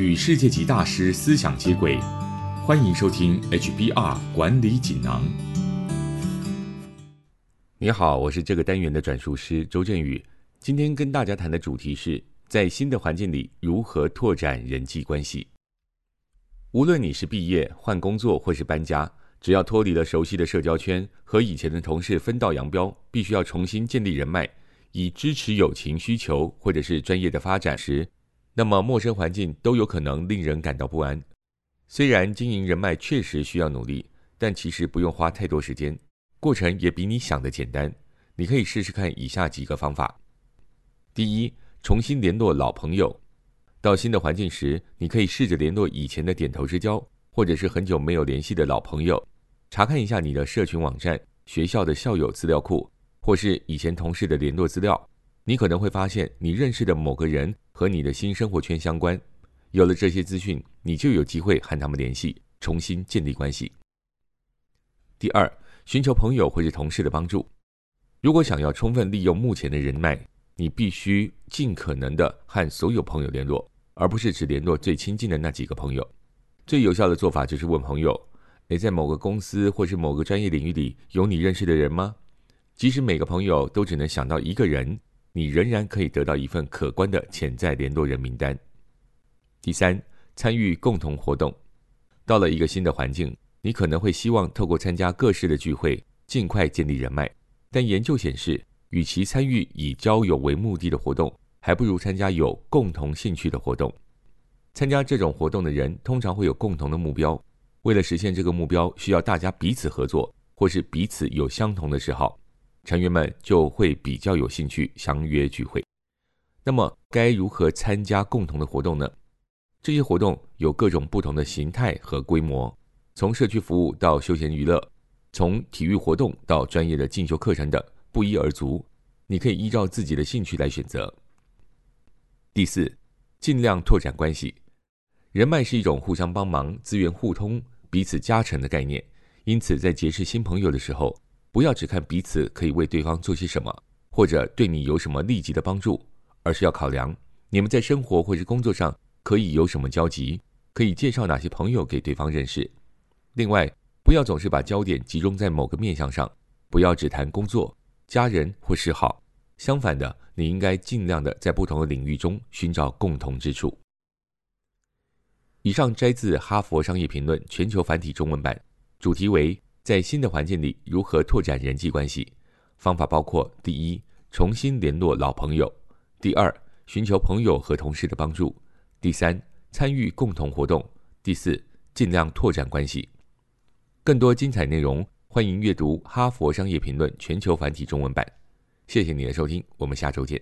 与世界级大师思想接轨，欢迎收听 HBR 管理锦囊。你好，我是这个单元的转述师周振宇。今天跟大家谈的主题是在新的环境里如何拓展人际关系。无论你是毕业、换工作或是搬家，只要脱离了熟悉的社交圈，和以前的同事分道扬镳，必须要重新建立人脉，以支持友情需求或者是专业的发展时。那么，陌生环境都有可能令人感到不安。虽然经营人脉确实需要努力，但其实不用花太多时间，过程也比你想的简单。你可以试试看以下几个方法：第一，重新联络老朋友。到新的环境时，你可以试着联络以前的点头之交，或者是很久没有联系的老朋友，查看一下你的社群网站、学校的校友资料库，或是以前同事的联络资料。你可能会发现，你认识的某个人和你的新生活圈相关。有了这些资讯，你就有机会和他们联系，重新建立关系。第二，寻求朋友或者同事的帮助。如果想要充分利用目前的人脉，你必须尽可能的和所有朋友联络，而不是只联络最亲近的那几个朋友。最有效的做法就是问朋友：“诶，在某个公司或是某个专业领域里，有你认识的人吗？”即使每个朋友都只能想到一个人。你仍然可以得到一份可观的潜在联络人名单。第三，参与共同活动。到了一个新的环境，你可能会希望透过参加各式的聚会，尽快建立人脉。但研究显示，与其参与以交友为目的的活动，还不如参加有共同兴趣的活动。参加这种活动的人通常会有共同的目标，为了实现这个目标，需要大家彼此合作，或是彼此有相同的嗜好。成员们就会比较有兴趣相约聚会。那么，该如何参加共同的活动呢？这些活动有各种不同的形态和规模，从社区服务到休闲娱乐，从体育活动到专业的进修课程等，不一而足。你可以依照自己的兴趣来选择。第四，尽量拓展关系。人脉是一种互相帮忙、资源互通、彼此加成的概念，因此在结识新朋友的时候。不要只看彼此可以为对方做些什么，或者对你有什么立即的帮助，而是要考量你们在生活或是工作上可以有什么交集，可以介绍哪些朋友给对方认识。另外，不要总是把焦点集中在某个面向上，不要只谈工作、家人或嗜好。相反的，你应该尽量的在不同的领域中寻找共同之处。以上摘自《哈佛商业评论》全球繁体中文版，主题为。在新的环境里，如何拓展人际关系？方法包括：第一，重新联络老朋友；第二，寻求朋友和同事的帮助；第三，参与共同活动；第四，尽量拓展关系。更多精彩内容，欢迎阅读《哈佛商业评论》全球繁体中文版。谢谢你的收听，我们下周见。